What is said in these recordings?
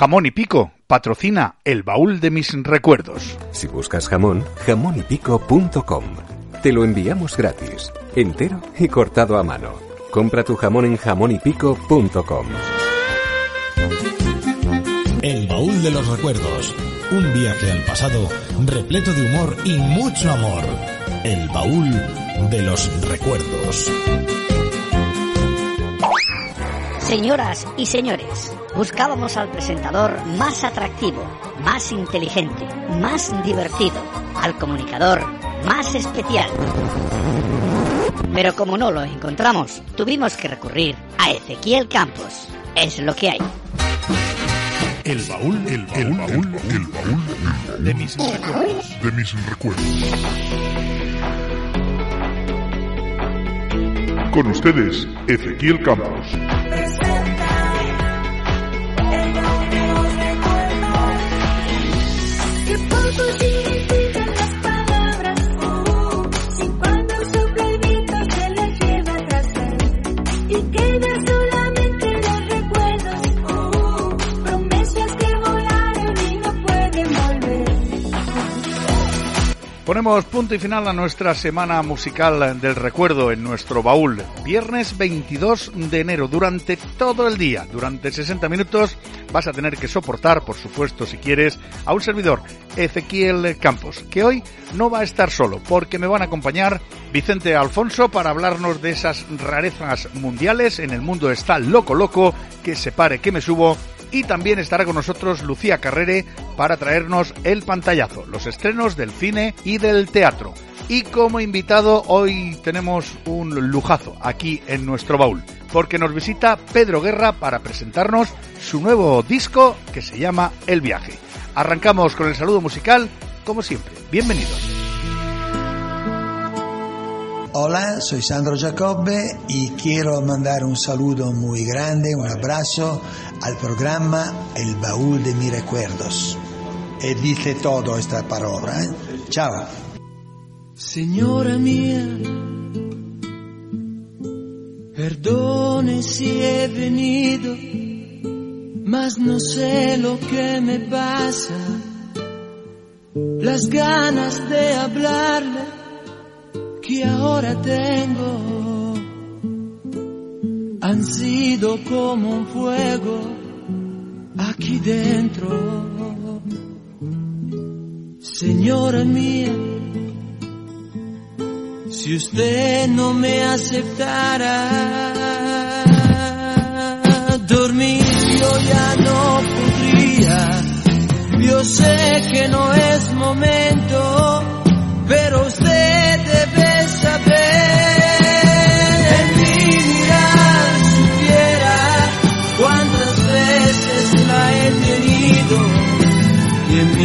Jamón y Pico patrocina el baúl de mis recuerdos. Si buscas jamón, jamonypico.com. Te lo enviamos gratis, entero y cortado a mano. Compra tu jamón en jamonypico.com. El baúl de los recuerdos. Un viaje al pasado repleto de humor y mucho amor. El baúl de los recuerdos. Señoras y señores, buscábamos al presentador más atractivo, más inteligente, más divertido, al comunicador más especial. Pero como no lo encontramos, tuvimos que recurrir a Ezequiel Campos. Es lo que hay. El baúl, el baúl, el baúl, el baúl, de mis recuerdos. De mis recuerdos. Con ustedes, Ezequiel Campos. Que poco Ponemos punto y final a nuestra semana musical del recuerdo en nuestro baúl. Viernes 22 de enero, durante todo el día, durante 60 minutos, vas a tener que soportar, por supuesto, si quieres, a un servidor, Ezequiel Campos, que hoy no va a estar solo, porque me van a acompañar Vicente Alfonso para hablarnos de esas rarezas mundiales. En el mundo está loco loco, que se pare que me subo. Y también estará con nosotros Lucía Carrere para traernos el pantallazo, los estrenos del cine y del teatro. Y como invitado hoy tenemos un lujazo aquí en nuestro baúl, porque nos visita Pedro Guerra para presentarnos su nuevo disco que se llama El viaje. Arrancamos con el saludo musical, como siempre. Bienvenidos. Hola, soy Sandro Giacobbe y quiero mandar un saludo muy grande, un abrazo al programa El Baúl de mis Recuerdos. E dice todo esta palabra. ¿eh? Chao. Señora mía, perdone si he venido, mas no sé lo que me pasa. Las ganas de hablarle que ahora tengo han sido como un fuego aquí dentro. Señora mía, si usted no me aceptara, dormir yo ya no podría. Yo sé que no es momento, pero usted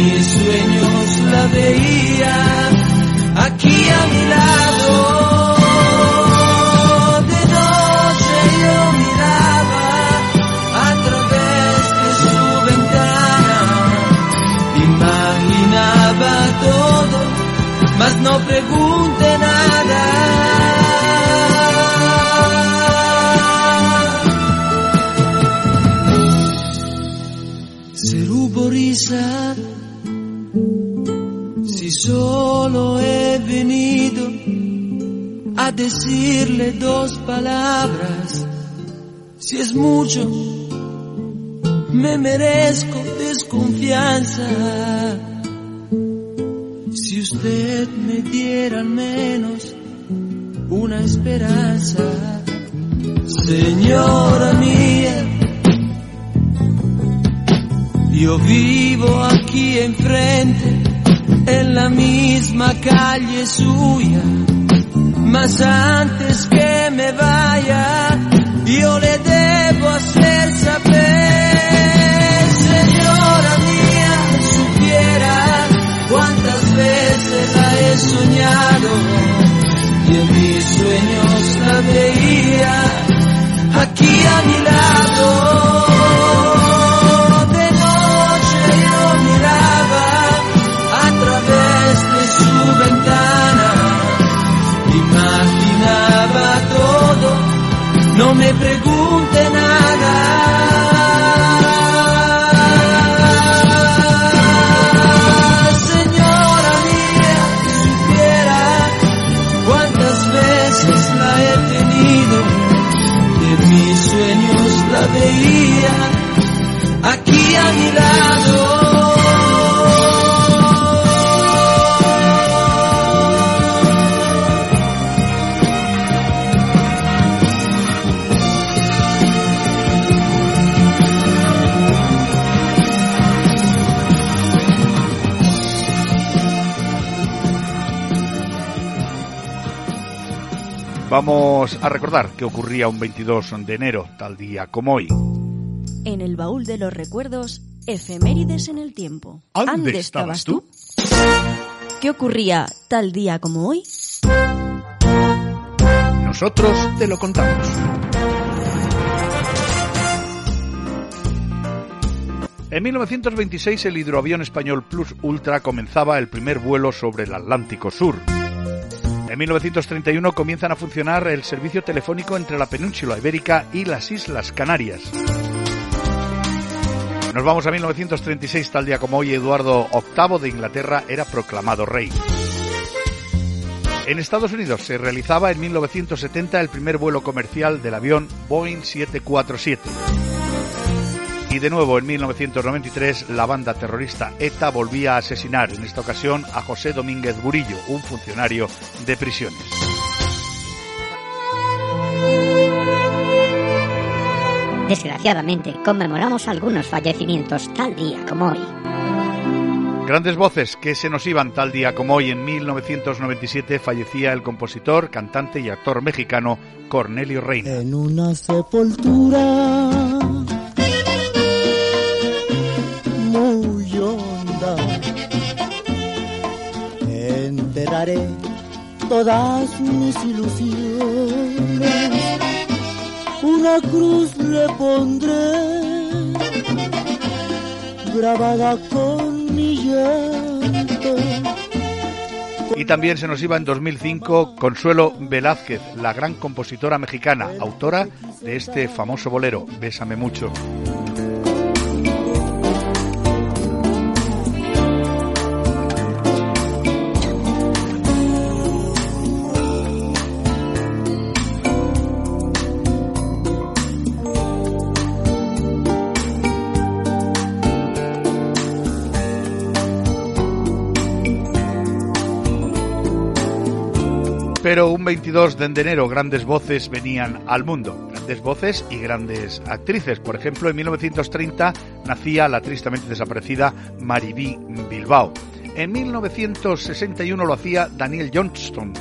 mis sueños la veía aquí a mi lado. Se ruboriza si solo he venido a decirle dos palabras, si es mucho, me merezco desconfianza. Si usted me diera al menos una esperanza, señora mía, yo vivo aquí enfrente en la misma calle suya. Mas antes que me vaya, yo le debo hacer saber, señora mía, supiera cuántas veces la he soñado y en mis sueños la veía aquí a mi lado. No me pregunte Vamos a recordar qué ocurría un 22 de enero, tal día como hoy. En el baúl de los recuerdos, efemérides en el tiempo. ¿Ande estabas tú? ¿Qué ocurría tal día como hoy? Nosotros te lo contamos. En 1926 el hidroavión español Plus Ultra comenzaba el primer vuelo sobre el Atlántico Sur. En 1931 comienzan a funcionar el servicio telefónico entre la península ibérica y las Islas Canarias. Nos vamos a 1936, tal día como hoy, Eduardo VIII de Inglaterra era proclamado rey. En Estados Unidos se realizaba en 1970 el primer vuelo comercial del avión Boeing 747. Y de nuevo en 1993 la banda terrorista ETA volvía a asesinar, en esta ocasión a José Domínguez Burillo, un funcionario de prisiones. Desgraciadamente, conmemoramos algunos fallecimientos tal día como hoy. Grandes voces que se nos iban tal día como hoy en 1997 fallecía el compositor, cantante y actor mexicano Cornelio Reina. En una sepultura todas mis ilusiones. Una cruz le pondré grabada con mi llanto. Y también se nos iba en 2005 Consuelo Velázquez, la gran compositora mexicana, autora de este famoso bolero, Bésame mucho. Pero un 22 de enero grandes voces venían al mundo, grandes voces y grandes actrices. Por ejemplo, en 1930 nacía la tristemente desaparecida Maribí Bilbao. En 1961 lo hacía Daniel Johnston.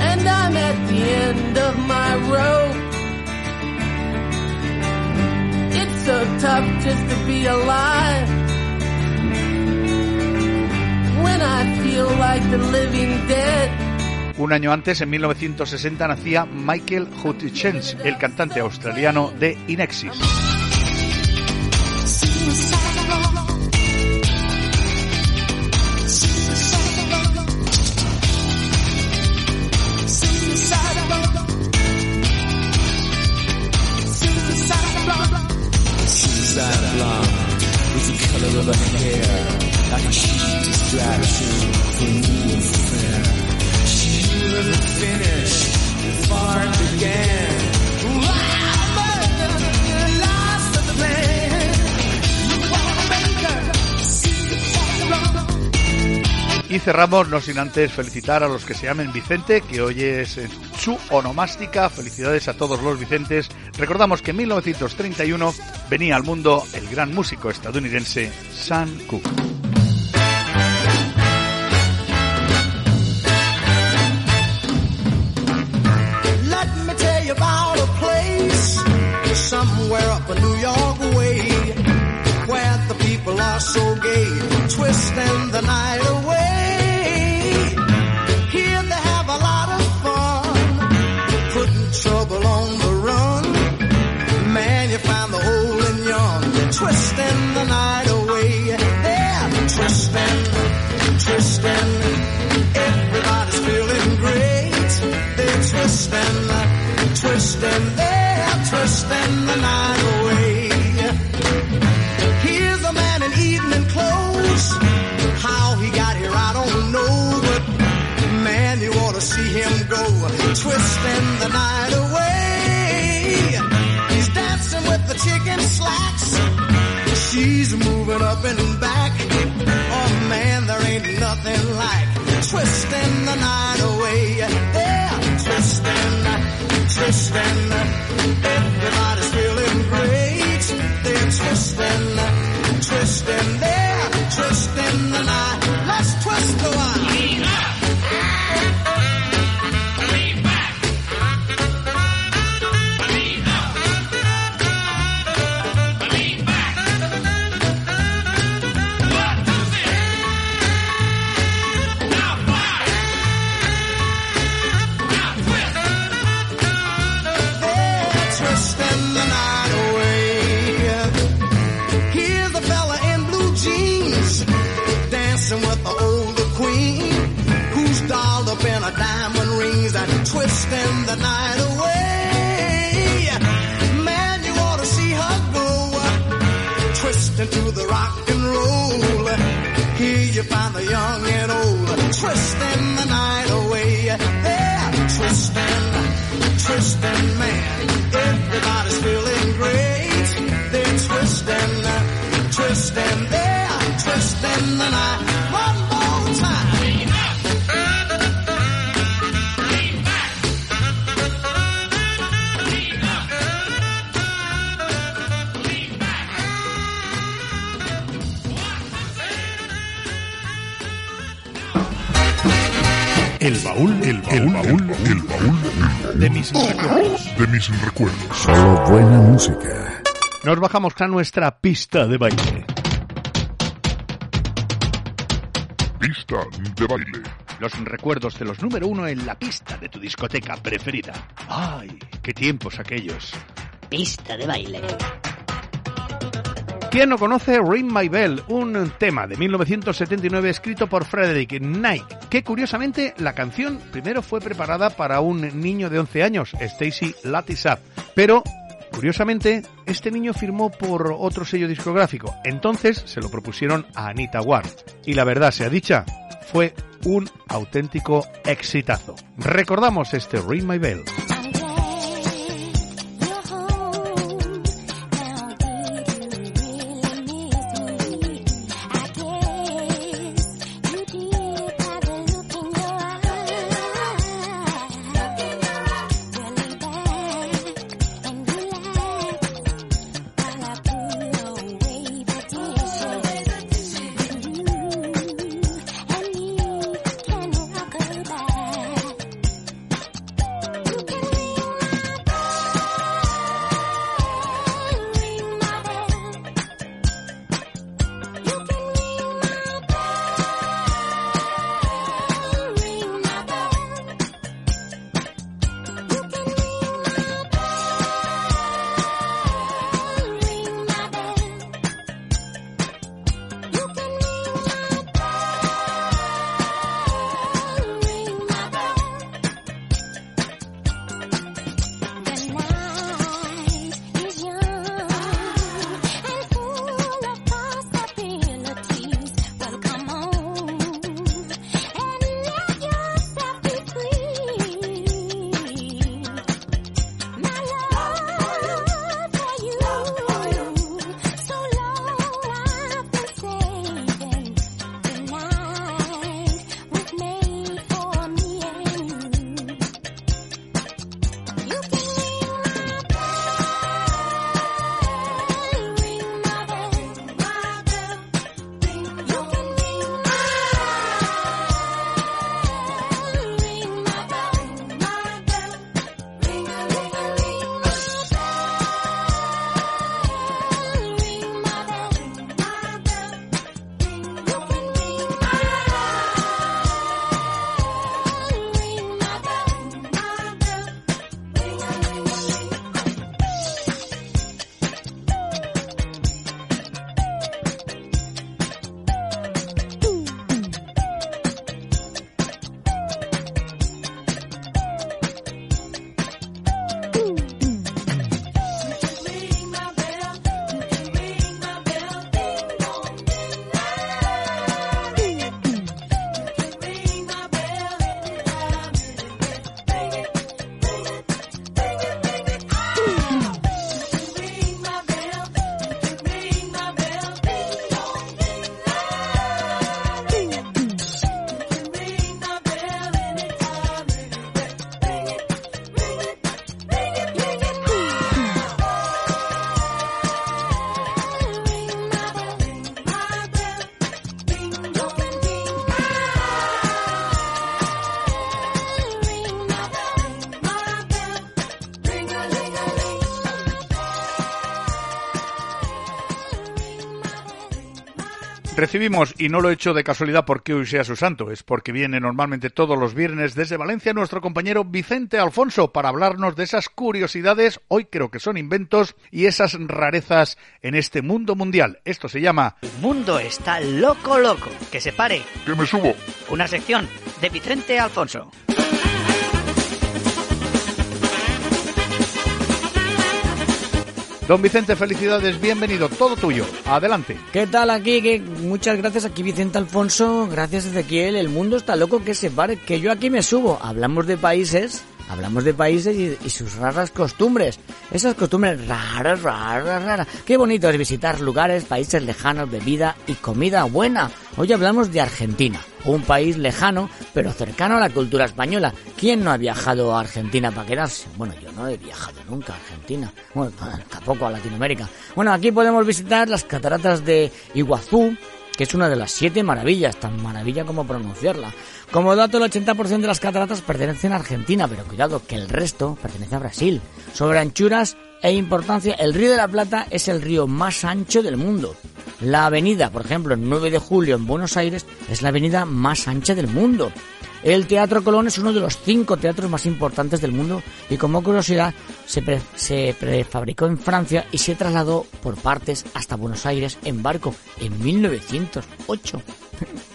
And I'm at the end of my rope. It's so tough just to be alive. Un año antes, en 1960, nacía Michael Hutchins, el cantante australiano de Inexis. Y cerramos, no sin antes felicitar a los que se llamen Vicente, que hoy es eh, su onomástica. Felicidades a todos los Vicentes. Recordamos que en 1931 venía al mundo el gran músico estadounidense Sam Cooke. Gay, twisting the night away. Here they have a lot of fun, putting trouble on the run. Man, you find the hole in yon, twisting the night away. They're twisting, twisting. Everybody's feeling great. They're twisting, twisting. Twisting the night away. He's dancing with the chicken slacks. She's moving up and back. Oh man, there ain't nothing like twisting the night away. Yeah, twisting, twisting. The night away. Man, you ought to see her go, the rock and roll. Here you find the young and old, the night away. Man. Everybody's feeling great. They're they're the night. Baúl, el baúl, el baúl, el baúl, de mis recuerdos. de mis recuerdos. Solo buena música. Nos bajamos a nuestra pista de baile. Pista de baile. Los recuerdos de los número uno en la pista de tu discoteca preferida. ¡Ay! ¡Qué tiempos aquellos! Pista de baile. ¿Quién no conoce Ring My Bell? Un tema de 1979 escrito por Frederick Knight, que curiosamente la canción primero fue preparada para un niño de 11 años, Stacy Lattisaw, pero curiosamente este niño firmó por otro sello discográfico, entonces se lo propusieron a Anita Ward, y la verdad sea dicha, fue un auténtico exitazo. Recordamos este Ring My Bell. Recibimos, y no lo he hecho de casualidad porque hoy sea su santo, es porque viene normalmente todos los viernes desde Valencia nuestro compañero Vicente Alfonso para hablarnos de esas curiosidades, hoy creo que son inventos, y esas rarezas en este mundo mundial. Esto se llama El mundo está loco, loco. Que se pare. Que me subo. Una sección de Vicente Alfonso. Don Vicente, felicidades, bienvenido, todo tuyo. Adelante. ¿Qué tal aquí? Que muchas gracias aquí Vicente Alfonso, gracias Ezequiel, el mundo está loco que se pare, que yo aquí me subo. Hablamos de países, hablamos de países y, sus raras costumbres. Esas costumbres raras, raras, raras. Qué bonito es visitar lugares, países lejanos, bebida y comida buena. Hoy hablamos de Argentina, un país lejano pero cercano a la cultura española. ¿Quién no ha viajado a Argentina para quedarse? Bueno, yo no he viajado nunca a Argentina, bueno, tampoco a Latinoamérica. Bueno, aquí podemos visitar las cataratas de Iguazú, que es una de las siete maravillas, tan maravilla como pronunciarla. Como dato, el 80% de las cataratas pertenecen a Argentina, pero cuidado que el resto pertenece a Brasil. Sobre anchuras e importancia, el Río de la Plata es el río más ancho del mundo. La avenida, por ejemplo, el 9 de julio en Buenos Aires, es la avenida más ancha del mundo. El Teatro Colón es uno de los cinco teatros más importantes del mundo y como curiosidad se, se prefabricó en Francia y se trasladó por partes hasta Buenos Aires en barco en 1908.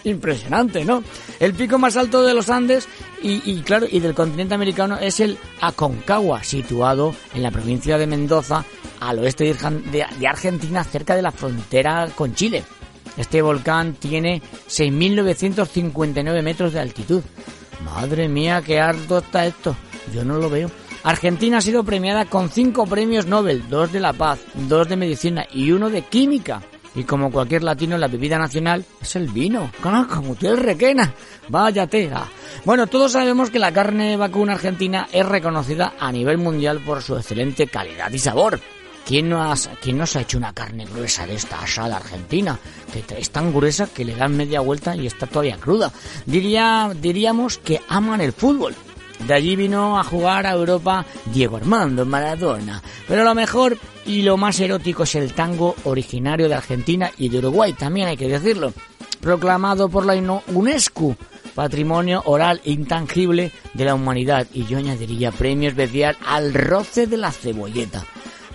Impresionante, ¿no? El pico más alto de los Andes y, claro y del continente americano es el Aconcagua, situado en la provincia de Mendoza, al oeste de Argentina, cerca de la frontera con Chile. Este volcán tiene 6.959 metros de altitud. Madre mía, qué harto está esto. Yo no lo veo. Argentina ha sido premiada con cinco premios Nobel, dos de la paz, dos de medicina y uno de química. Y como cualquier latino, la bebida nacional es el vino. Como tú el requena. Vaya tela. Bueno, todos sabemos que la carne vacuna argentina es reconocida a nivel mundial por su excelente calidad y sabor. ¿Quién no, quién no se ha hecho una carne gruesa de esta asada argentina? Que es tan gruesa que le dan media vuelta y está todavía cruda. Diría, diríamos que aman el fútbol. De allí vino a jugar a Europa Diego Armando Maradona. Pero lo mejor y lo más erótico es el tango originario de Argentina y de Uruguay, también hay que decirlo. Proclamado por la UNESCO Patrimonio Oral Intangible de la Humanidad. Y yo añadiría premio especial al roce de la cebolleta.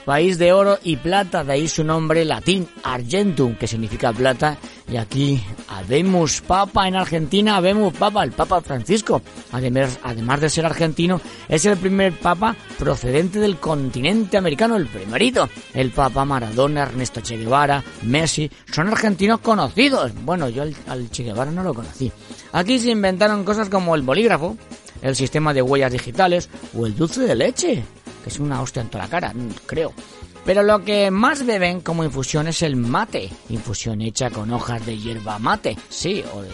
País de oro y plata, de ahí su nombre latín, Argentum, que significa plata. Y aquí, Habemus Papa en Argentina, Habemus Papa, el Papa Francisco. Además, además de ser argentino, es el primer Papa procedente del continente americano, el primerito. El Papa Maradona, Ernesto Che Guevara, Messi, son argentinos conocidos. Bueno, yo al Che Guevara no lo conocí. Aquí se inventaron cosas como el bolígrafo, el sistema de huellas digitales o el dulce de leche que es una hostia en toda la cara, creo. Pero lo que más beben como infusión es el mate, infusión hecha con hojas de hierba mate, sí, o de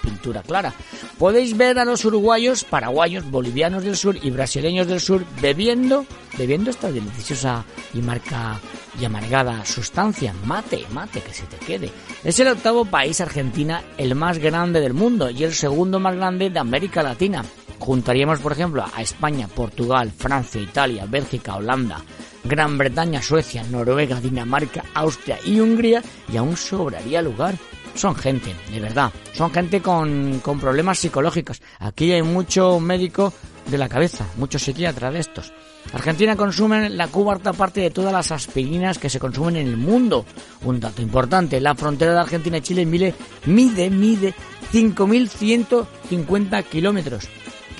pintura clara. Podéis ver a los uruguayos, paraguayos, bolivianos del sur y brasileños del sur bebiendo, bebiendo esta deliciosa y marca y amargada sustancia, mate, mate, que se te quede. Es el octavo país, Argentina, el más grande del mundo y el segundo más grande de América Latina. Juntaríamos, por ejemplo, a España, Portugal, Francia, Italia, Bélgica, Holanda, Gran Bretaña, Suecia, Noruega, Dinamarca, Austria y Hungría y aún sobraría lugar. Son gente, de verdad, son gente con, con problemas psicológicos. Aquí hay mucho médico de la cabeza, muchos psiquiatras de estos. Argentina consume la cuarta parte de todas las aspirinas que se consumen en el mundo. Un dato importante, la frontera de Argentina y Chile mide, mide, mide 5.150 kilómetros,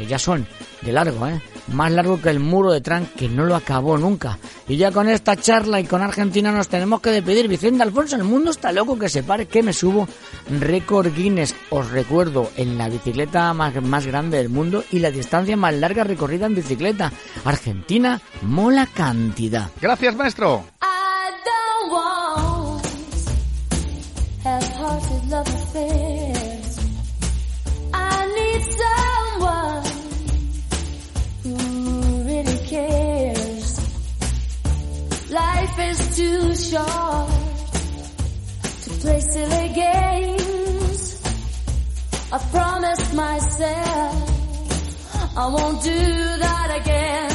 que ya son de largo, ¿eh? Más largo que el muro de Trump, que no lo acabó nunca. Y ya con esta charla y con Argentina nos tenemos que despedir. Vicente Alfonso, el mundo está loco que se pare, que me subo. Récord Guinness, os recuerdo, en la bicicleta más, más grande del mundo y la distancia más larga recorrida en bicicleta. Argentina, mola cantidad. Gracias, maestro. Half-hearted love affairs. I need someone is too short to play silly games. I promised myself I won't do that again.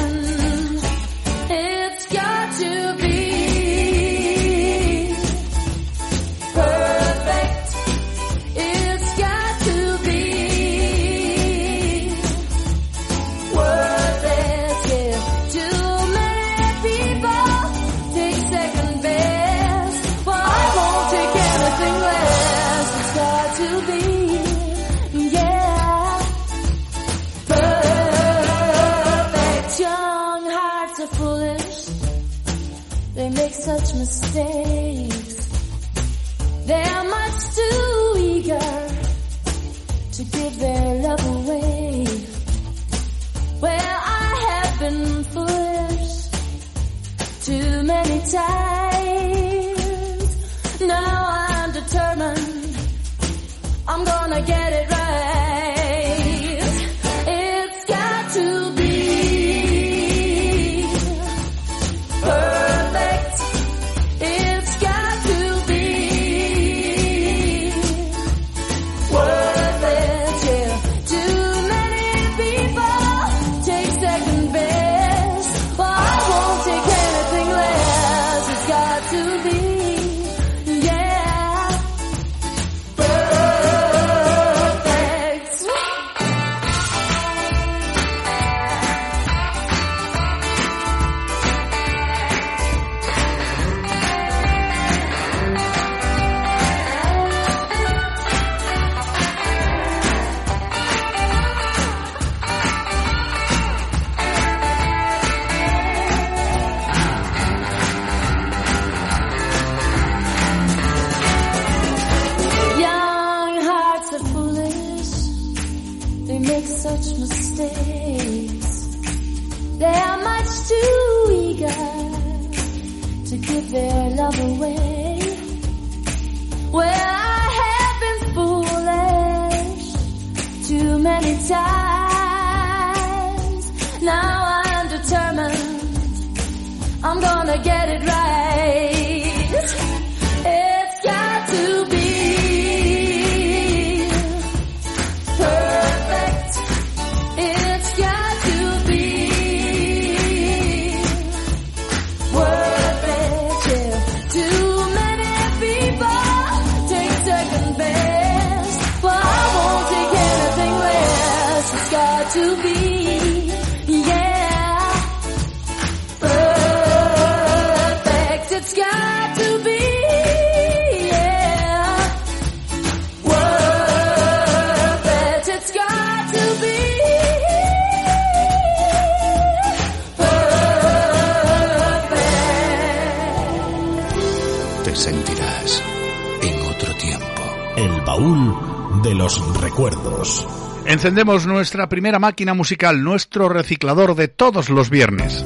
encendemos nuestra primera máquina musical, nuestro reciclador de todos los viernes.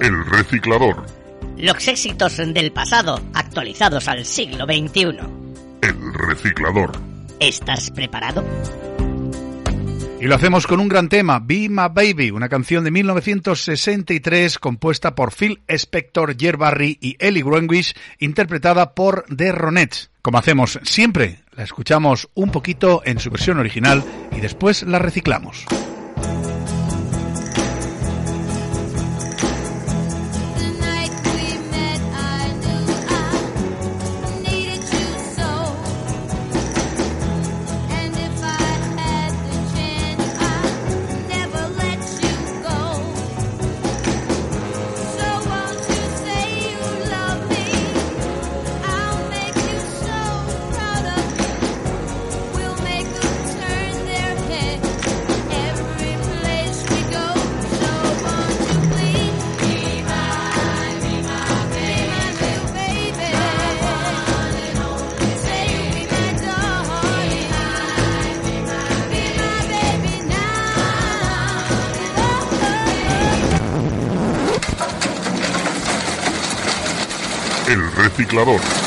El reciclador. Los éxitos del pasado actualizados al siglo XXI. El reciclador. ¿Estás preparado? Y lo hacemos con un gran tema, Be My Baby, una canción de 1963 compuesta por Phil Spector, Jer Barry y Ellie Greenwich, interpretada por The Ronettes. Como hacemos siempre, la escuchamos un poquito en su versión original y después la reciclamos. claro.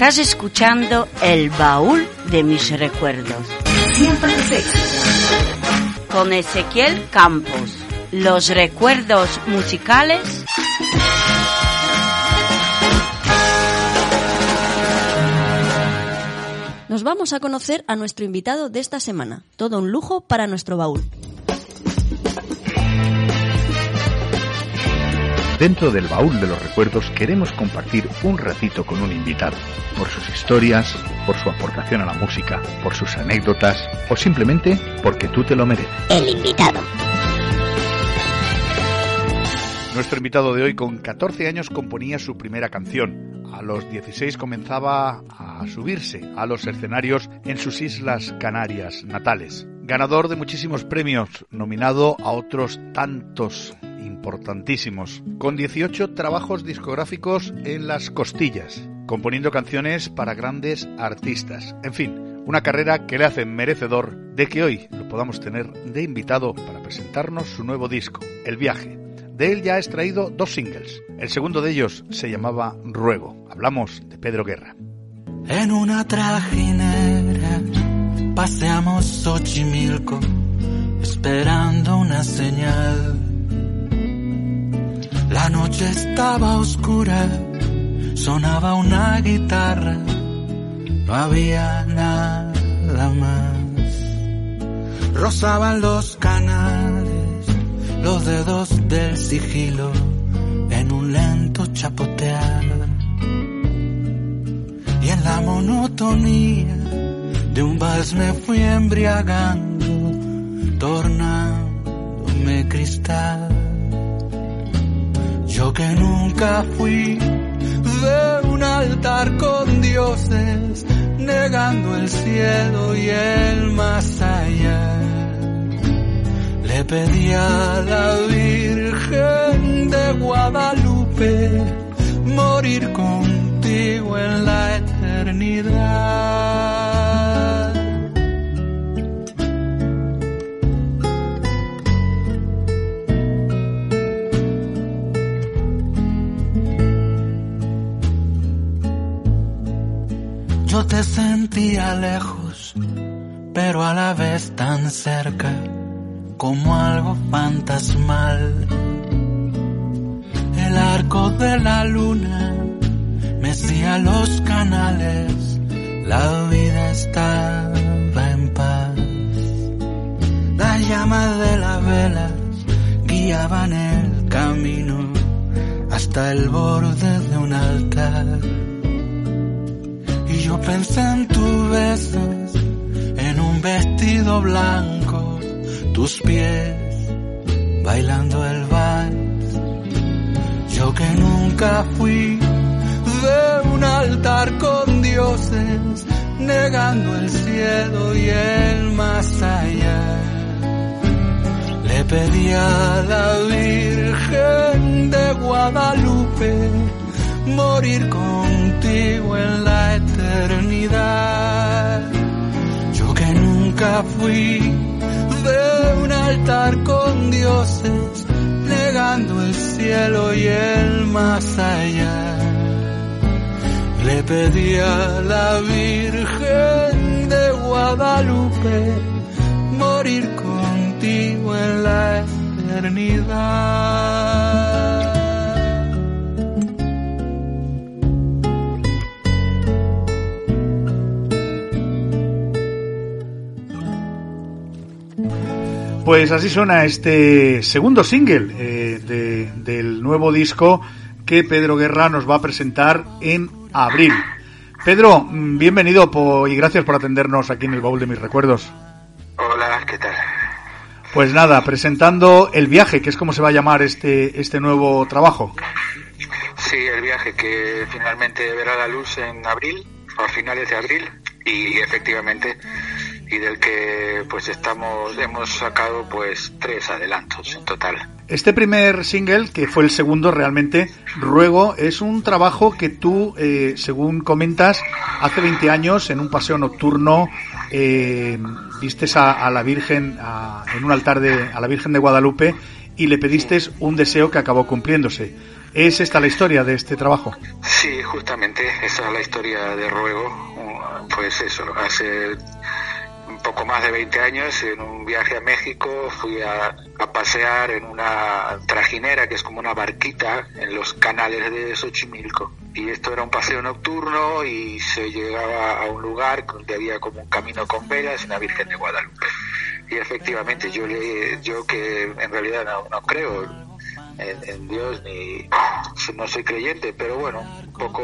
Estás escuchando El baúl de mis recuerdos. Siempre. Con Ezequiel Campos. Los recuerdos musicales Nos vamos a conocer a nuestro invitado de esta semana. Todo un lujo para nuestro baúl. Dentro del baúl de los recuerdos queremos compartir un ratito con un invitado, por sus historias, por su aportación a la música, por sus anécdotas o simplemente porque tú te lo mereces. El invitado. Nuestro invitado de hoy con 14 años componía su primera canción. A los 16 comenzaba a subirse a los escenarios en sus islas Canarias natales. Ganador de muchísimos premios, nominado a otros tantos importantísimos, con 18 trabajos discográficos en las costillas, componiendo canciones para grandes artistas. En fin, una carrera que le hace merecedor de que hoy lo podamos tener de invitado para presentarnos su nuevo disco, El viaje. De él ya ha extraído dos singles. El segundo de ellos se llamaba Ruego. Hablamos de Pedro Guerra. En una trajinera paseamos Xochimilco esperando una señal. La noche estaba oscura, sonaba una guitarra, no había nada más. Rozaban los canales, los dedos del sigilo en un lento chapotear. Y en la monotonía de un vals me fui embriagando, tornándome cristal. Yo que nunca fui de un altar con dioses, negando el cielo y el más allá. Le pedí a la Virgen de Guadalupe morir contigo en la eternidad. Sentía lejos, pero a la vez tan cerca, como algo fantasmal. El arco de la luna mecía los canales, la vida estaba en paz. Las llamas de las velas guiaban el camino hasta el borde de un altar. Yo pensé en tus besos, en un vestido blanco, tus pies bailando el vals. Yo que nunca fui de un altar con dioses, negando el cielo y el más allá. Le pedí a la Virgen de Guadalupe morir contigo en la eternidad. Yo que nunca fui de un altar con dioses, negando el cielo y el más allá. Le pedí a la Virgen de Guadalupe morir contigo en la eternidad. Pues así suena este segundo single eh, de- del nuevo disco que Pedro Guerra nos va a presentar en abril. Pedro, mm, bienvenido po- y gracias por atendernos aquí en el baúl de mis recuerdos. Hola, ¿qué tal? Pues nada, presentando El viaje, que es como se va a llamar este, este nuevo trabajo. Sí, el viaje que finalmente verá la luz en abril, a finales de abril, y efectivamente, y del que pues estamos, hemos sacado pues tres adelantos en total. Este primer single, que fue el segundo realmente, Ruego, es un trabajo que tú, eh, según comentas, hace 20 años en un paseo nocturno eh, vistes a, a la Virgen, a- en un altar de, a la Virgen de Guadalupe y le pediste un deseo que acabó cumpliéndose. ¿Es esta la historia de este trabajo? Sí, justamente esa es la historia de Ruego. Pues eso, hace poco más de 20 años, en un viaje a México, fui a, a pasear en una trajinera, que es como una barquita, en los canales de Xochimilco. Y esto era un paseo nocturno y se llegaba a un lugar donde había como un camino con velas una Virgen de Guadalupe. Y efectivamente, yo, le, yo que en realidad no, no creo en, en Dios ni no soy creyente, pero bueno, un poco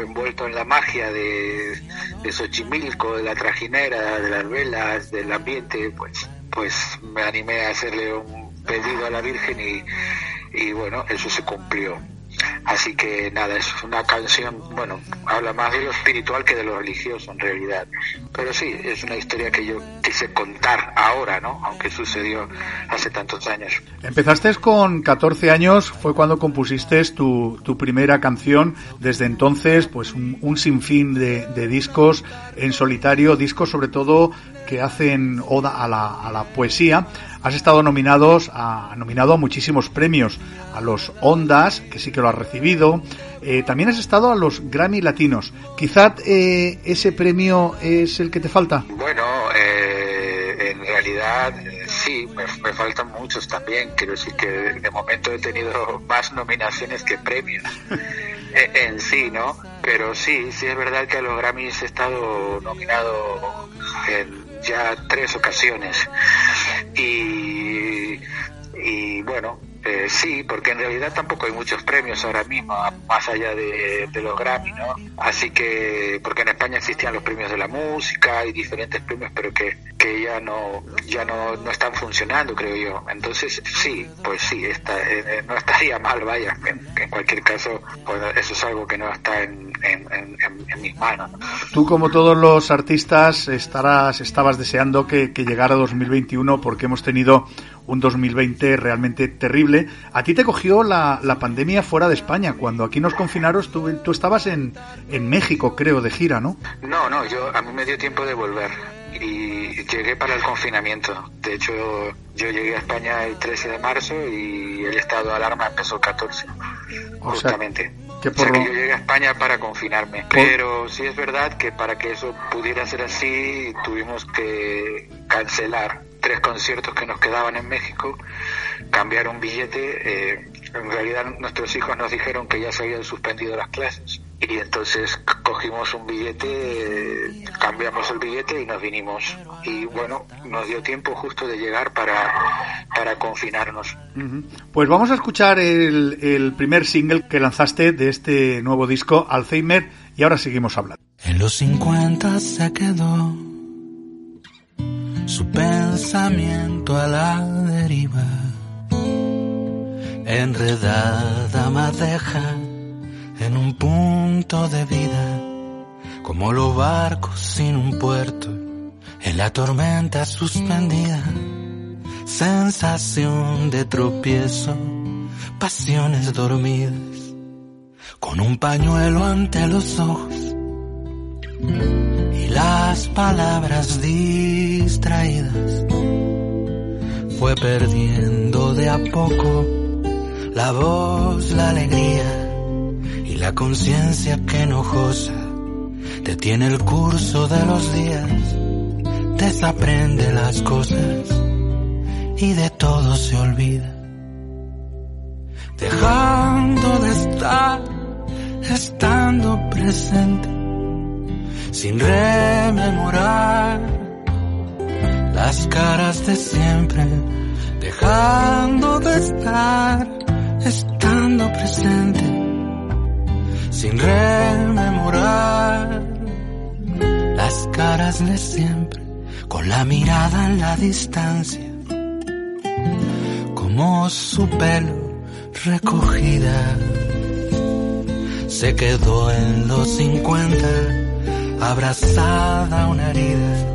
envuelto en la magia de, de Xochimilco, de la trajinera, de las velas, del ambiente, pues, pues me animé a hacerle un pedido a la Virgen y, y bueno, eso se cumplió. Así que nada, es una canción, bueno, habla más de lo espiritual que de lo religioso en realidad. Pero sí, es una historia que yo quise contar ahora, ¿no? Aunque sucedió hace tantos años. Empezaste con 14 años, fue cuando compusiste tu, tu primera canción. Desde entonces, pues un, un sinfín de, de discos en solitario, discos sobre todo que hacen oda a la, a la poesía. Has estado nominados a, nominado a muchísimos premios, a los Ondas, que sí que lo has recibido. Eh, también has estado a los Grammy Latinos. Quizá eh, ese premio es el que te falta. Bueno, eh, en realidad eh, sí, me, faltan muchos también. Quiero decir que de, momento he tenido más nominaciones que premios eh, en sí, ¿no? Pero sí, sí es verdad que a los Grammys he estado nominado en ya tres ocasiones. Y, y bueno, eh, sí, porque en realidad tampoco hay muchos premios ahora mismo, más allá de, los Grammy, ¿no? Así que, porque en España existían los premios de la música y diferentes premios, pero que, que ya no ya no, no están funcionando, creo yo. Entonces, sí, pues sí, está, eh, eh, no estaría mal, vaya, en, cualquier caso, pues eso es algo que no está en, en, mis manos. ¿no? Tú, como todos los artistas, estarás, estabas deseando que, que llegara 2021 porque hemos tenido un 2020 realmente terrible. A ti te cogió la, la pandemia fuera de España. Cuando aquí nos confinaron, tú, tú estabas en, en México, creo, de gira, ¿no? No, no, yo a mí me dio tiempo de volver y llegué para el confinamiento. De hecho, yo llegué a España el 13 de marzo y el estado de alarma empezó el 14, O sea, justamente. O sea que yo llegué a España para confinarme. Pero sí es verdad que para que eso pudiera ser así tuvimos que cancelar tres conciertos que nos quedaban en México, cambiar un billete. eh, en realidad nuestros hijos nos dijeron que ya se habían suspendido las clases y entonces cogimos un billete, eh, cambiamos el billete y nos vinimos. Y bueno, nos dio tiempo justo de llegar para, para confinarnos. Pues vamos a escuchar el, el primer single que lanzaste de este nuevo disco, Alzheimer, y ahora seguimos hablando. En los 50 se quedó su pensamiento a la deriva, enredada madeja en un punto de vida, como los barcos sin un puerto, en la tormenta suspendida, sensación de tropiezo, pasiones dormidas, con un pañuelo ante los ojos y las palabras distraídas. Fue perdiendo de a poco la voz, la alegría y la conciencia que enojosa detiene el curso de los días, desaprende las cosas y de todo se olvida. Dejando de estar, estando presente sin rememorar. Las caras de siempre, dejando de estar, estando presente, sin rememorar. Las caras de siempre, con la mirada en la distancia, como su pelo recogida, se quedó en los cincuenta abrazada a una herida,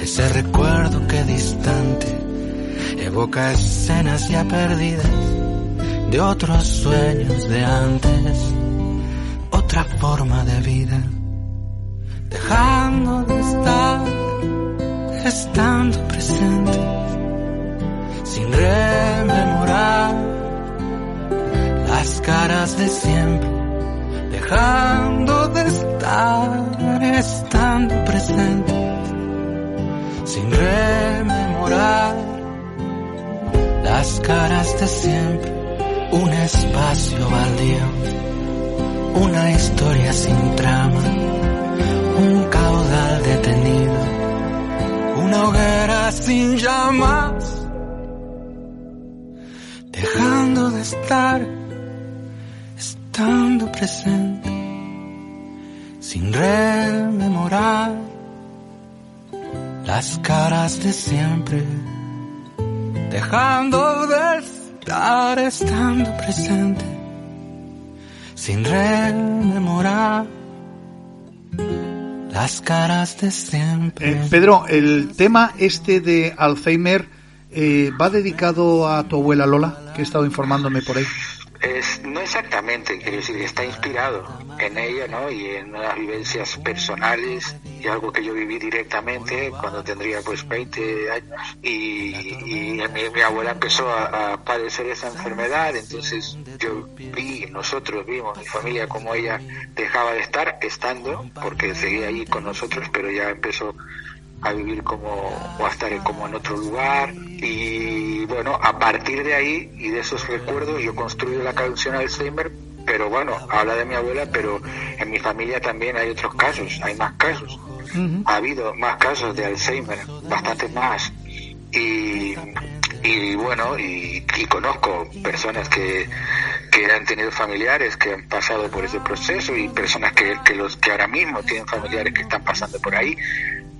ese recuerdo que distante evoca escenas ya perdidas de otros sueños de antes, otra forma de vida, dejando de estar, estando presente, sin rememorar las caras de siempre, dejando de estar, estando presente, sin rememorar las caras de siempre, un espacio baldío, una historia sin trama, un caudal detenido, una hoguera sin llamas dejando de estar, estando presente, sin rememorar las caras de siempre, dejando de estar, estando presente, sin rememorar las caras de siempre. Eh, Pedro, el tema este de Alzheimer eh, va dedicado a tu abuela Lola, que he estado informándome por ahí. Es, no exactamente, quiero decir, está inspirado en ella, ¿no? Y en unas vivencias personales y algo que yo viví directamente cuando tendría pues 20 años. Y, y mi, mi abuela empezó a, a padecer esa enfermedad, entonces yo vi, nosotros vimos, mi familia, como ella dejaba de estar, estando, porque seguía ahí con nosotros, pero ya empezó a vivir como o a estar como en otro lugar. Y bueno a partir de ahí y de esos recuerdos yo construí la canción Alzheimer pero bueno habla de mi abuela pero en mi familia también hay otros casos hay más casos. Ha habido más casos de Alzheimer bastantes más. Y y bueno y, y conozco personas que que han tenido familiares que han pasado por ese proceso y personas que, que los que ahora mismo tienen familiares que están pasando por ahí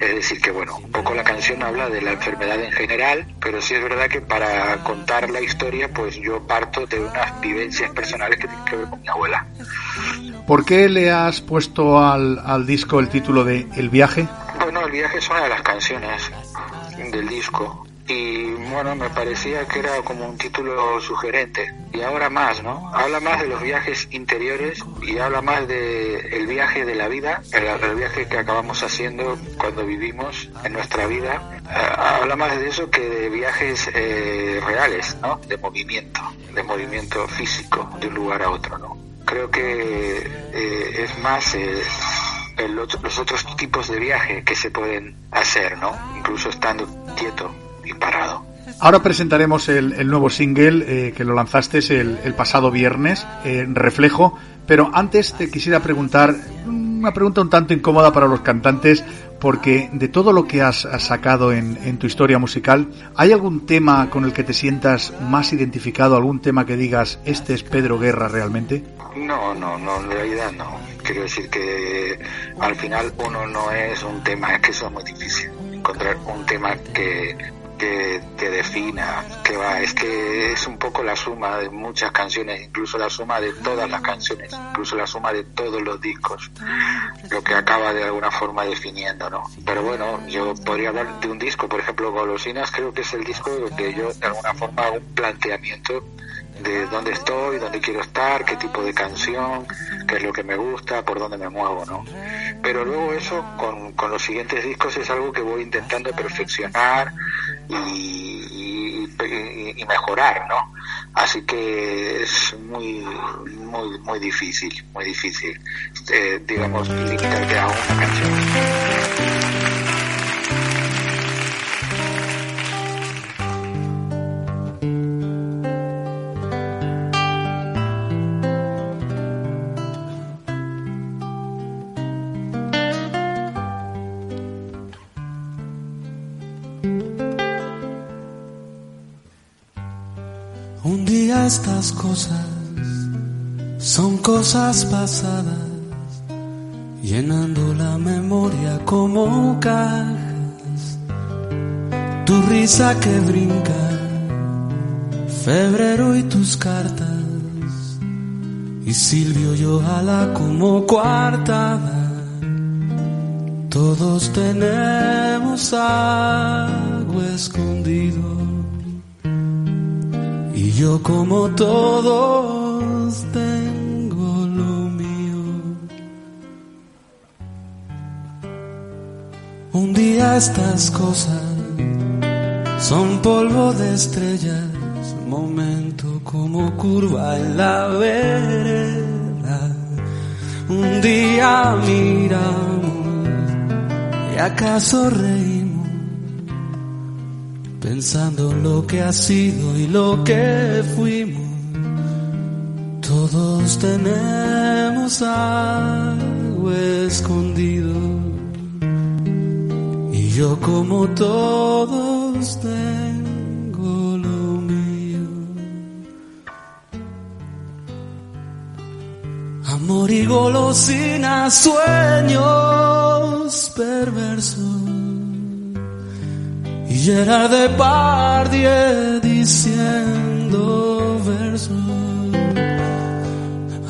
es decir, que bueno, un poco la canción habla de la enfermedad en general, pero sí es verdad que para contar la historia, pues yo parto de unas vivencias personales que tienen que ver con mi abuela. ¿Por qué le has puesto al, al disco el título de El viaje? Bueno, el viaje es una de las canciones del disco y bueno, me parecía que era como un título sugerente y ahora más, ¿no? Habla más de los viajes interiores y habla más de el viaje de la vida, el, viaje que acabamos haciendo cuando vivimos en nuestra vida. Eh, habla más de eso que de viajes eh, reales, ¿no? De movimiento, de movimiento físico de un lugar a otro, ¿no? Creo que eh, es más eh, el otro- los otros tipos de viaje que se pueden hacer, ¿no? Incluso estando quieto Ahora presentaremos el, el nuevo single eh, que lo lanzaste el, el pasado viernes, eh, Reflejo, pero antes te quisiera preguntar una pregunta un tanto incómoda para los cantantes, porque de todo lo que has, has sacado en, en tu historia musical, ¿hay algún tema con el que te sientas más identificado, algún tema que digas, este es Pedro Guerra realmente? No, no, no, en realidad no. Quiero decir que al final uno no es un tema, es que eso es muy difícil. Encontrar un tema que, que te defina, que va, es que es un poco la suma de muchas canciones, incluso la suma de todas las canciones, incluso la suma de todos los discos, lo que acaba de alguna forma definiendo, ¿no? Pero bueno, yo podría hablar de un disco, por ejemplo, Golosinas, creo que es el disco donde yo de alguna forma hago un planteamiento de dónde estoy, dónde quiero estar, qué tipo de canción, qué es lo que me gusta, por dónde me muevo, ¿no? Pero luego eso con, con los siguientes discos es algo que voy intentando perfeccionar y, y- mejorar, ¿no? Así que es muy, muy, muy difícil, muy difícil, eh, digamos, limitarte a una canción. Estas cosas son cosas pasadas, llenando la memoria como cajas. Tu risa que brinca, febrero y tus cartas, y Silvio y ojalá como coartada. Todos tenemos algo escondido. Y yo como todos tengo lo mío. Un día estas cosas son polvo de estrellas, momento como curva en la vereda. Un día miramos y acaso reímos, pensando en lo que ha sido y lo que fuimos. Todos tenemos algo escondido y yo como todos tengo lo mío. Amor y golosina, sueños perversos Gerard Depardieu diciendo versos.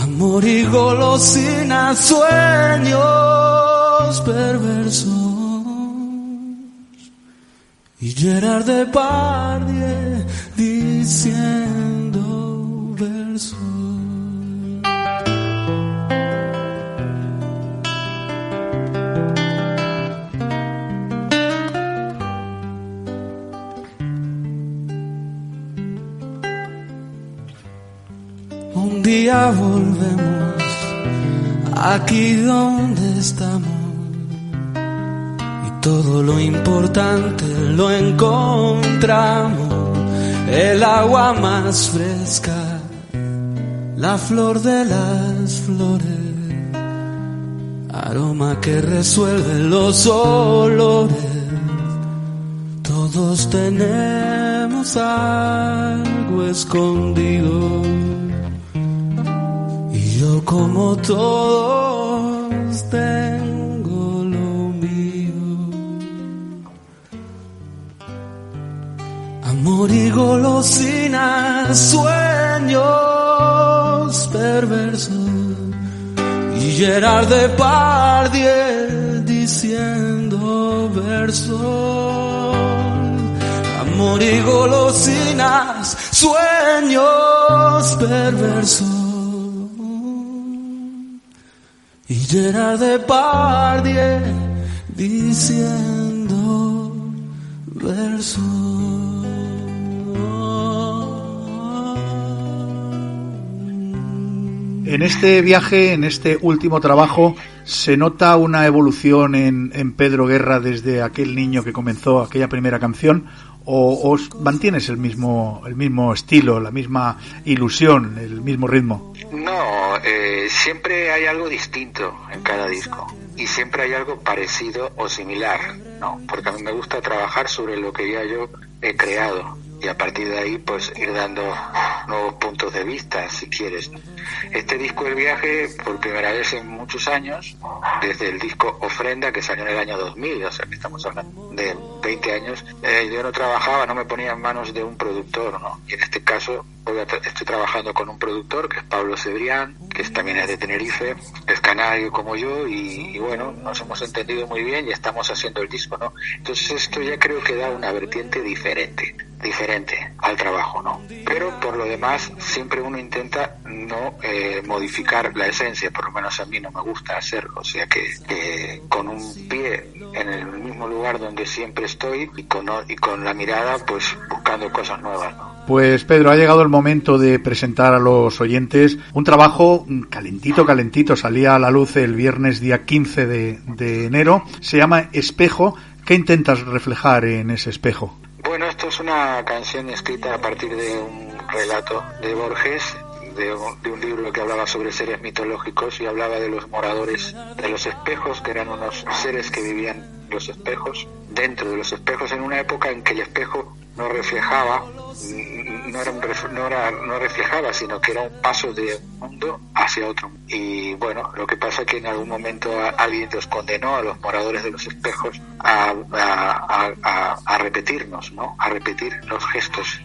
Amor y golosina, sueños perversos. Y Gerard Depardieu diciendo día volvemos aquí donde estamos y todo lo importante lo encontramos. El agua más fresca, la flor de las flores, aroma que resuelve los olores. Todos tenemos algo escondido. Como todos tengo lo mío. Amor y golosinas, sueños perversos. Y Gerard Depardieu diciendo versos. Amor y golosinas, sueños perversos. Y Gerard Depardieu diciendo versos. En este viaje, en este último trabajo, se nota una evolución en, en Pedro Guerra desde aquel niño que comenzó aquella primera canción, o, o mantienes el mismo, el mismo estilo, la misma ilusión, el mismo ritmo. No, eh, siempre hay algo distinto en cada disco y siempre hay algo parecido o similar, ¿no? Porque a mí me gusta trabajar sobre lo que ya yo he creado y a partir de ahí pues ir dando nuevos puntos de vista si quieres. Este disco El viaje por primera vez en muchos años, desde el disco Ofrenda que salió en el año 2000, o sea que estamos hablando de 20 años, eh, yo no trabajaba, no me ponía en manos de un productor, ¿no? Y en este caso estoy trabajando con un productor que es Pablo Cebrián, que es, también es de Tenerife, es canario como yo y, bueno, nos hemos entendido muy bien y estamos haciendo el disco, ¿no? Entonces esto ya creo que da una vertiente diferente al trabajo, ¿no? Pero por lo demás siempre uno intenta no eh, modificar la esencia, por lo menos a mí no me gusta hacerlo, o sea que con un pie en el mismo lugar donde siempre estoy y con, la mirada pues buscando cosas nuevas, ¿no? Pues Pedro, ha llegado el momento de presentar a los oyentes un trabajo calentito, calentito. Salía a la luz el viernes día 15 de, de enero. Se llama Espejo. ¿Qué intentas reflejar en ese espejo? Bueno, esto es una canción escrita a partir de un relato de Borges, de un, de un, libro que hablaba sobre seres mitológicos y hablaba de los moradores de los espejos, que eran unos seres que vivían los espejos, dentro de los espejos, en una época en que el espejo no reflejaba, no era, no era, no reflejaba, sino que era un paso de un mundo hacia otro. Y bueno, lo que pasa es que en algún momento alguien los condenó a los moradores de los espejos a, a, a, a repetirnos, ¿no? A repetir los gestos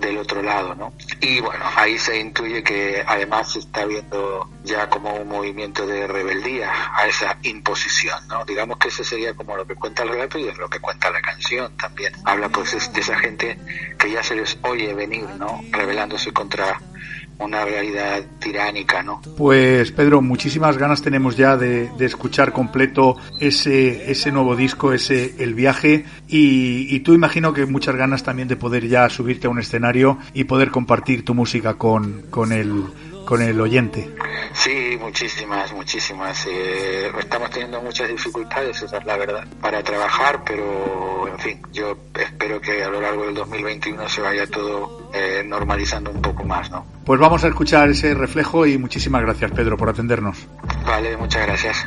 del otro lado, ¿no? Y bueno, ahí se intuye que además se está viendo ya como un movimiento de rebeldía a esa imposición, ¿no? Digamos que ese sería como lo que cuenta el relato y es lo que cuenta la canción también. Habla pues de esa gente que ya se les oye venir, ¿no? Rebelándose contra una realidad tiránica, ¿no? Pues Pedro, muchísimas ganas tenemos ya de, de escuchar completo ese, ese nuevo disco, ese El viaje y, y tú imagino que muchas ganas también de poder ya subirte a un escenario y poder compartir tu música con, con el con el oyente. Sí, muchísimas, muchísimas. Eh, estamos teniendo muchas dificultades, esa es la verdad, para trabajar, pero en fin, yo espero que a lo largo del 2021 se vaya todo eh, normalizando un poco más, ¿no? Pues vamos a escuchar ese reflejo y muchísimas gracias Pedro por atendernos. Vale, muchas gracias.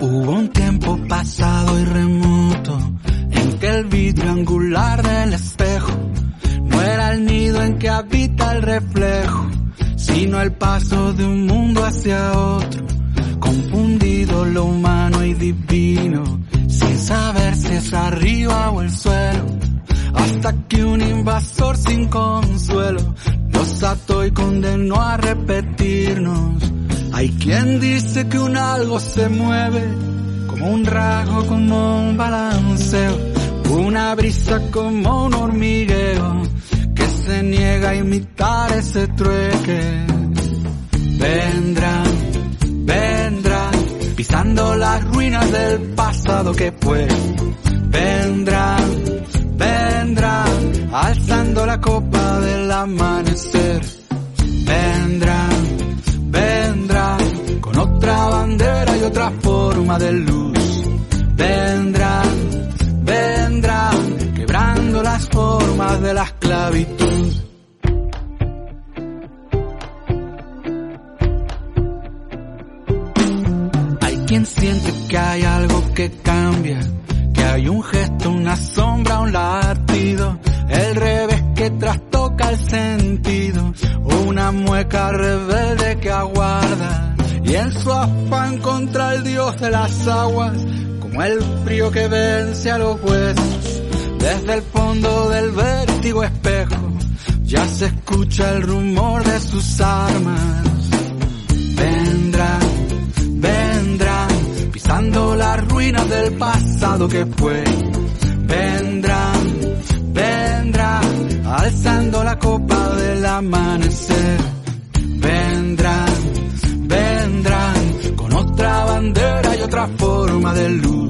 Hubo un tiempo pasado y remoto que el vidrio angular del espejo no era el nido en que habita el reflejo, sino el paso de un mundo hacia otro, confundido lo humano y divino, sin saber si es arriba o el suelo, hasta que un invasor sin consuelo nos ató y condenó a repetirnos. Hay quien dice que un algo se mueve como un rasgo, como un balanceo, una brisa como un hormigueo que se niega a imitar ese trueque. Vendrán, vendrán, pisando las ruinas del pasado que fue. Vendrán, vendrán, alzando la copa del amanecer. Vendrán, vendrán, con otra bandera y otra forma de luz. Vendrán, vendrán, quebrando las formas de la esclavitud. Hay quien siente que hay algo que cambia, que hay un gesto, una sombra, un latido, el revés que trastoca el sentido, una mueca rebelde que aguarda, y en su afán contra el dios de las aguas, como el frío que vence a los huesos, desde el fondo del vértigo espejo, ya se escucha el rumor de sus armas. Vendrán, vendrán, pisando las ruinas del pasado que fue. Vendrán, vendrán, alzando la copa del amanecer. Forma de luz.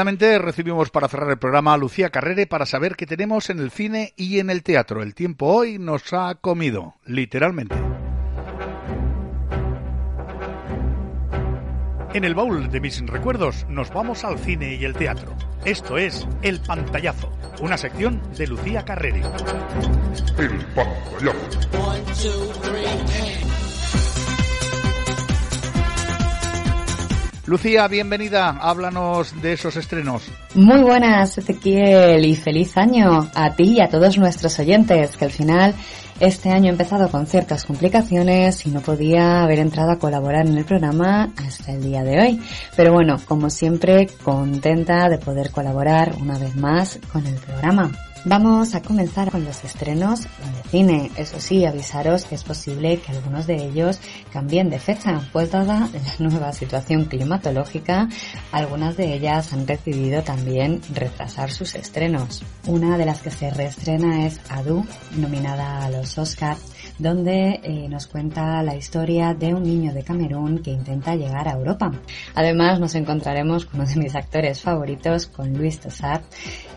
Rápidamente recibimos para cerrar el programa a Lucía Carrere para saber qué tenemos en el cine y en el teatro. El tiempo hoy nos ha comido, literalmente. En el baúl de mis recuerdos nos vamos al cine y el teatro. Esto es El Pantallazo, una sección de Lucía Carrere. El pantallazo. Lucía, bienvenida. Háblanos de esos estrenos. Muy buenas, Ezequiel, y feliz año a ti y a todos nuestros oyentes, que al final este año he empezado con ciertas complicaciones y no podía haber entrado a colaborar en el programa hasta el día de hoy. Pero bueno, como siempre, contenta de poder colaborar una vez más con el programa. Vamos a comenzar con los estrenos de cine. Eso sí, avisaros que es posible que algunos de ellos cambien de fecha, pues dada la nueva situación climatológica, algunas de ellas han decidido también retrasar sus estrenos. Una de las que se reestrena es Adu, nominada a los Oscars, donde eh, nos cuenta la historia de un niño de Camerún que intenta llegar a Europa. Además, nos encontraremos con uno de mis actores favoritos, con Luis Tosar,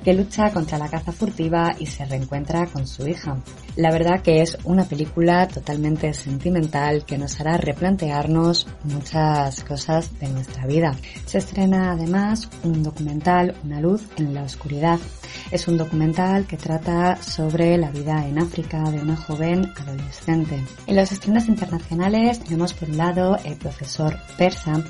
que lucha contra la caza furtiva y se reencuentra con su hija. La verdad que es una película totalmente sentimental que nos hará replantearnos muchas cosas de nuestra vida. Se estrena además un documental, Una luz en la oscuridad. Es un documental que trata sobre la vida en África de una joven adolescente. En los estrenos internacionales tenemos por un lado El profesor persa,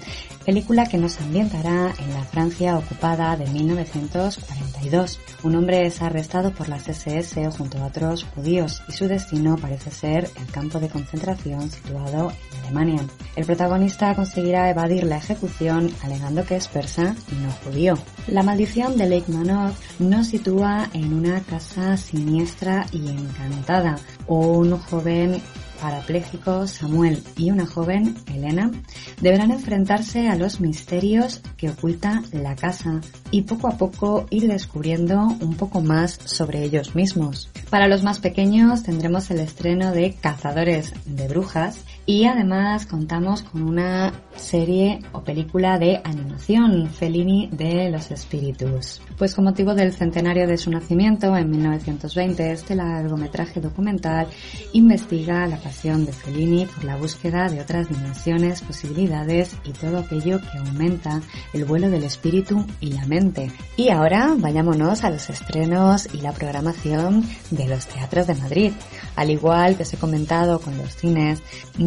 película que nos ambientará en la Francia ocupada de 1942. Un hombre es arrestado por las SS junto a otros judíos y su destino parece ser el campo de concentración situado en Alemania. El protagonista conseguirá evadir la ejecución alegando que es persa y no judío. La maldición de Lake Manor nos sitúa en una casa siniestra y encantada. Un joven parapléjico Samuel y una joven, Elena, deberán enfrentarse a los misterios que oculta la casa y poco a poco ir descubriendo un poco más sobre ellos mismos. Para los más pequeños tendremos el estreno de Cazadores de Brujas y además contamos con una serie o película de animación, Fellini de los Espíritus. Pues con motivo del centenario de su nacimiento en 1920, este largometraje documental investiga la pasión de Fellini por la búsqueda de otras dimensiones, posibilidades y todo aquello que aumenta el vuelo del espíritu y la mente. Y ahora vayámonos a los estrenos y la programación de los teatros de Madrid. Al igual que os he comentado con los cines,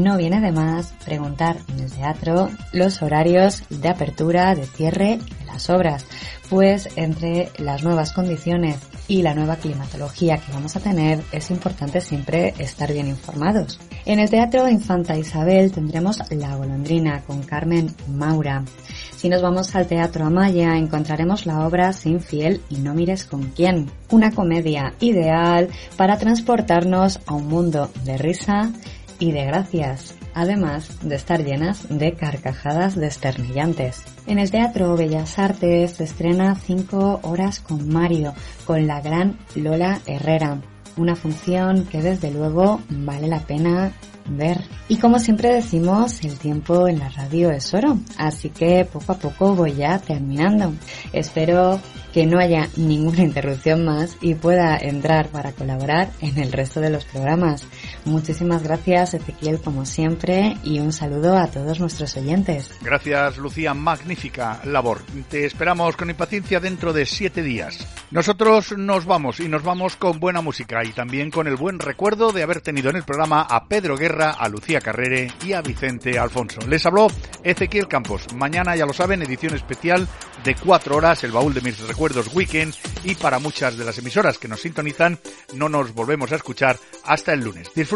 no viene de más preguntar en el teatro los horarios de apertura, de cierre de las obras, pues entre las nuevas condiciones y la nueva climatología que vamos a tener es importante siempre estar bien informados. En el Teatro Infanta Isabel tendremos La Golondrina con Carmen Maura. Si nos vamos al Teatro Amaya encontraremos la obra Sin fiel y no mires con quién, una comedia ideal para transportarnos a un mundo de risa y de gracias, además de estar llenas de carcajadas desternillantes. En el Teatro Bellas Artes se estrena 5 horas con Mario, con la gran Lola Herrera. Una función que desde luego vale la pena ver. Y como siempre decimos, el tiempo en la radio es oro, así que poco a poco voy ya terminando. Espero que no haya ninguna interrupción más y pueda entrar para colaborar en el resto de los programas. Muchísimas gracias Ezequiel como siempre y un saludo a todos nuestros oyentes. Gracias, Lucía. Magnífica labor. Te esperamos con impaciencia dentro de siete días. Nosotros nos vamos y nos vamos con buena música y también con el buen recuerdo de haber tenido en el programa a Pedro Guerra, a Lucía Carrere y a Vicente Alfonso. Les habló Ezequiel Campos. Mañana, ya lo saben, edición especial de cuatro horas, el baúl de mis recuerdos weekend y para muchas de las emisoras que nos sintonizan, no nos volvemos a escuchar hasta el lunes. Disfruten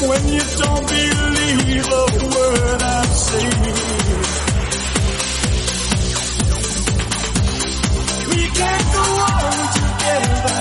When you don't believe a word I say. We can't go on together.